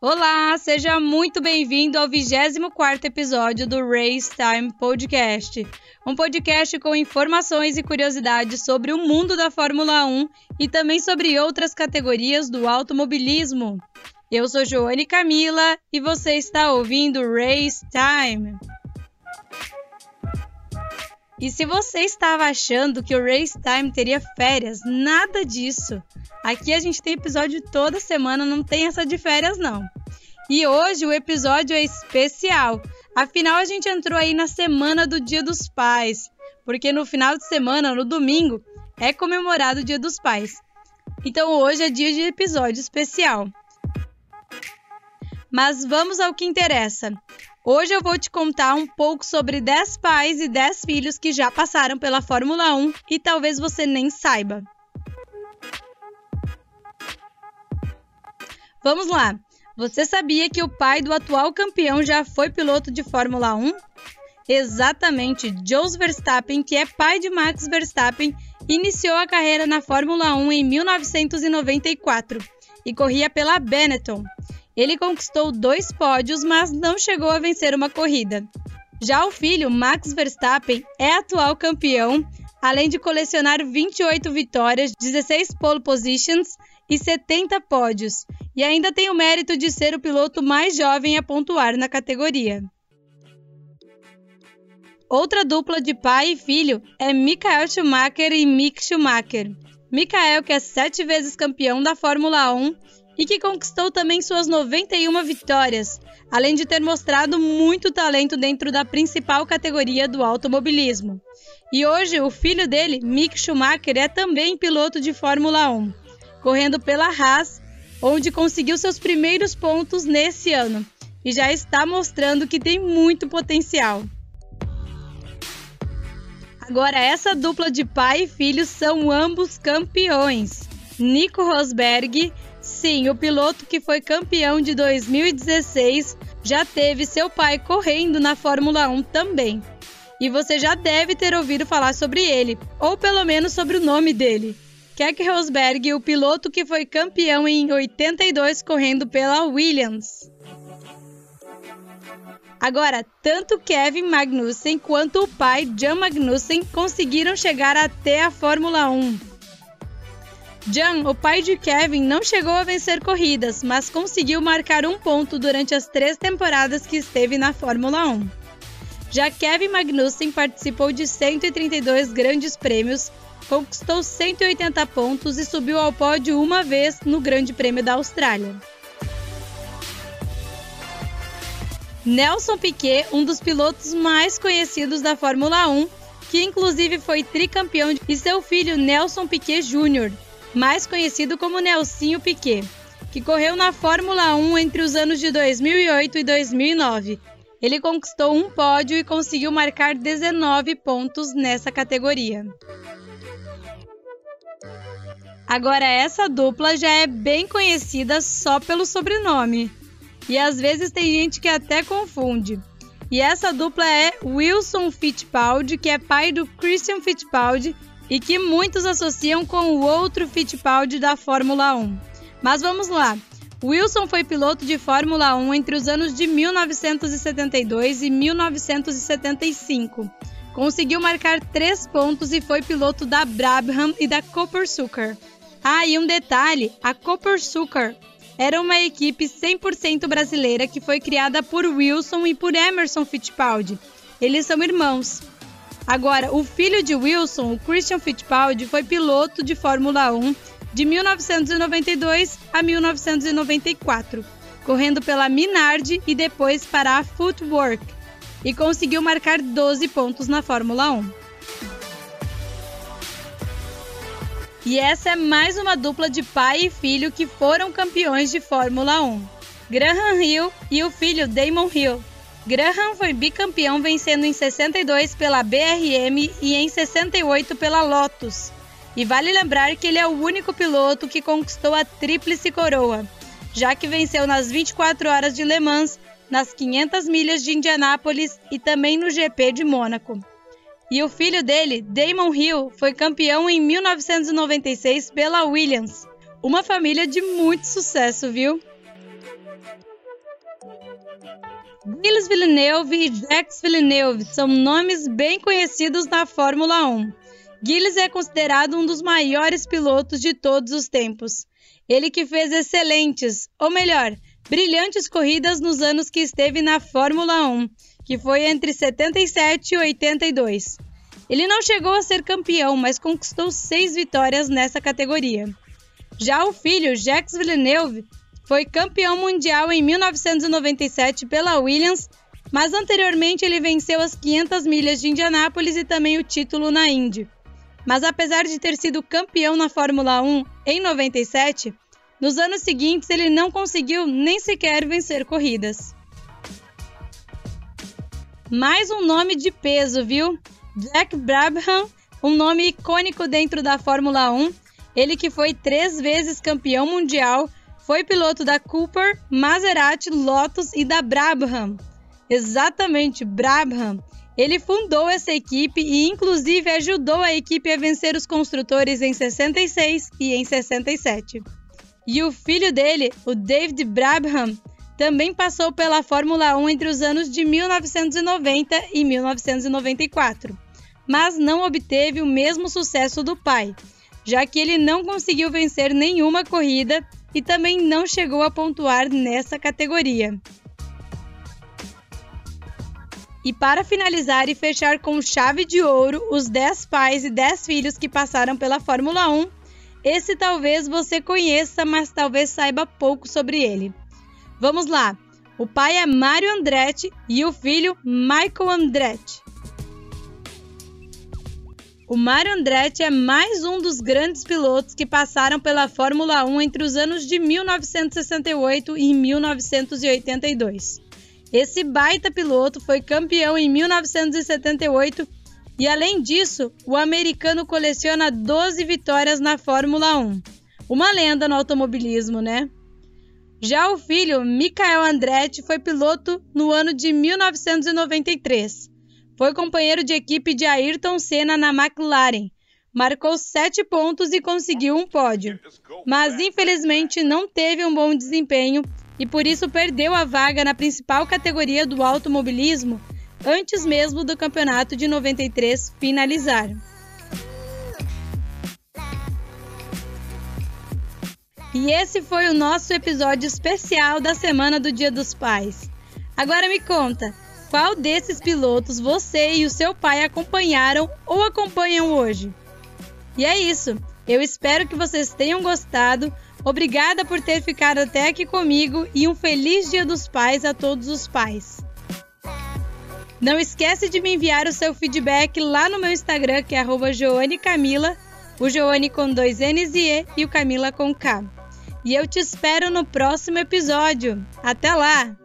Olá, seja muito bem-vindo ao 24º episódio do Race Time Podcast, um podcast com informações e curiosidades sobre o mundo da Fórmula 1 e também sobre outras categorias do automobilismo. Eu sou Joane Camila e você está ouvindo Race Time. E se você estava achando que o Race Time teria férias, nada disso. Aqui a gente tem episódio toda semana, não tem essa de férias não. E hoje o episódio é especial. Afinal, a gente entrou aí na semana do Dia dos Pais, porque no final de semana, no domingo, é comemorado o Dia dos Pais. Então hoje é dia de episódio especial. Mas vamos ao que interessa. Hoje eu vou te contar um pouco sobre 10 pais e 10 filhos que já passaram pela Fórmula 1 e talvez você nem saiba. Vamos lá! Você sabia que o pai do atual campeão já foi piloto de Fórmula 1? Exatamente, Jos Verstappen, que é pai de Max Verstappen, iniciou a carreira na Fórmula 1 em 1994 e corria pela Benetton. Ele conquistou dois pódios, mas não chegou a vencer uma corrida. Já o filho, Max Verstappen, é atual campeão, além de colecionar 28 vitórias, 16 pole positions e 70 pódios, e ainda tem o mérito de ser o piloto mais jovem a pontuar na categoria. Outra dupla de pai e filho é Michael Schumacher e Mick Schumacher. Michael, que é sete vezes campeão da Fórmula 1 e que conquistou também suas 91 vitórias, além de ter mostrado muito talento dentro da principal categoria do automobilismo. E hoje o filho dele, Mick Schumacher, é também piloto de Fórmula 1 correndo pela Haas, onde conseguiu seus primeiros pontos nesse ano e já está mostrando que tem muito potencial. Agora, essa dupla de pai e filho são ambos campeões. Nico Rosberg, sim, o piloto que foi campeão de 2016, já teve seu pai correndo na Fórmula 1 também. E você já deve ter ouvido falar sobre ele, ou pelo menos sobre o nome dele. Keck Rosberg, o piloto que foi campeão em 82 correndo pela Williams. Agora, tanto Kevin Magnussen quanto o pai Jan Magnussen conseguiram chegar até a Fórmula 1. Jan, o pai de Kevin, não chegou a vencer corridas, mas conseguiu marcar um ponto durante as três temporadas que esteve na Fórmula 1. Já Kevin Magnussen participou de 132 grandes prêmios, conquistou 180 pontos e subiu ao pódio uma vez no Grande Prêmio da Austrália. Nelson Piquet, um dos pilotos mais conhecidos da Fórmula 1, que inclusive foi tricampeão, e seu filho Nelson Piquet Jr., mais conhecido como Nelsinho Piquet, que correu na Fórmula 1 entre os anos de 2008 e 2009. Ele conquistou um pódio e conseguiu marcar 19 pontos nessa categoria. Agora, essa dupla já é bem conhecida só pelo sobrenome. E às vezes tem gente que até confunde. E essa dupla é Wilson Fittipaldi, que é pai do Christian Fittipaldi e que muitos associam com o outro Fittipaldi da Fórmula 1. Mas vamos lá. Wilson foi piloto de Fórmula 1 entre os anos de 1972 e 1975. Conseguiu marcar três pontos e foi piloto da Brabham e da Cooper Sucker. Ah, e um detalhe: a Copper Sugar era uma equipe 100% brasileira que foi criada por Wilson e por Emerson Fittipaldi. Eles são irmãos. Agora, o filho de Wilson, o Christian Fittipaldi, foi piloto de Fórmula 1 de 1992 a 1994, correndo pela Minardi e depois para a Footwork, e conseguiu marcar 12 pontos na Fórmula 1. E essa é mais uma dupla de pai e filho que foram campeões de Fórmula 1. Graham Hill e o filho Damon Hill. Graham foi bicampeão vencendo em 62 pela BRM e em 68 pela Lotus. E vale lembrar que ele é o único piloto que conquistou a tríplice coroa, já que venceu nas 24 horas de Le Mans, nas 500 milhas de Indianápolis e também no GP de Mônaco. E o filho dele, Damon Hill, foi campeão em 1996 pela Williams. Uma família de muito sucesso, viu? Gilles Villeneuve e Jacques Villeneuve são nomes bem conhecidos na Fórmula 1. Gilles é considerado um dos maiores pilotos de todos os tempos. Ele que fez excelentes, ou melhor, brilhantes corridas nos anos que esteve na Fórmula 1, que foi entre 77 e 82. Ele não chegou a ser campeão, mas conquistou seis vitórias nessa categoria. Já o filho, Jacques Villeneuve, foi campeão mundial em 1997 pela Williams, mas anteriormente ele venceu as 500 milhas de Indianápolis e também o título na Indy. Mas apesar de ter sido campeão na Fórmula 1 em 97, nos anos seguintes ele não conseguiu nem sequer vencer corridas. Mais um nome de peso, viu? Jack Brabham, um nome icônico dentro da Fórmula 1, ele que foi três vezes campeão mundial, foi piloto da Cooper, Maserati, Lotus e da Brabham. Exatamente, Brabham. Ele fundou essa equipe e, inclusive, ajudou a equipe a vencer os construtores em 66 e em 67. E o filho dele, o David Brabham, também passou pela Fórmula 1 entre os anos de 1990 e 1994, mas não obteve o mesmo sucesso do pai, já que ele não conseguiu vencer nenhuma corrida e também não chegou a pontuar nessa categoria. E para finalizar e fechar com chave de ouro os 10 pais e 10 filhos que passaram pela Fórmula 1, esse talvez você conheça, mas talvez saiba pouco sobre ele. Vamos lá! O pai é Mario Andretti e o filho Michael Andretti. O Mario Andretti é mais um dos grandes pilotos que passaram pela Fórmula 1 entre os anos de 1968 e 1982. Esse baita piloto foi campeão em 1978 e, além disso, o americano coleciona 12 vitórias na Fórmula 1. Uma lenda no automobilismo, né? Já o filho, Michael Andretti, foi piloto no ano de 1993 foi companheiro de equipe de Ayrton Senna na McLaren. Marcou sete pontos e conseguiu um pódio. Mas infelizmente não teve um bom desempenho e por isso perdeu a vaga na principal categoria do automobilismo antes mesmo do campeonato de 93 finalizar. E esse foi o nosso episódio especial da semana do Dia dos Pais. Agora me conta, qual desses pilotos você e o seu pai acompanharam ou acompanham hoje? E é isso. Eu espero que vocês tenham gostado. Obrigada por ter ficado até aqui comigo e um feliz Dia dos Pais a todos os pais. Não esquece de me enviar o seu feedback lá no meu Instagram, que é @joanecamila, o Joane com dois N's e E e o Camila com K. E eu te espero no próximo episódio. Até lá!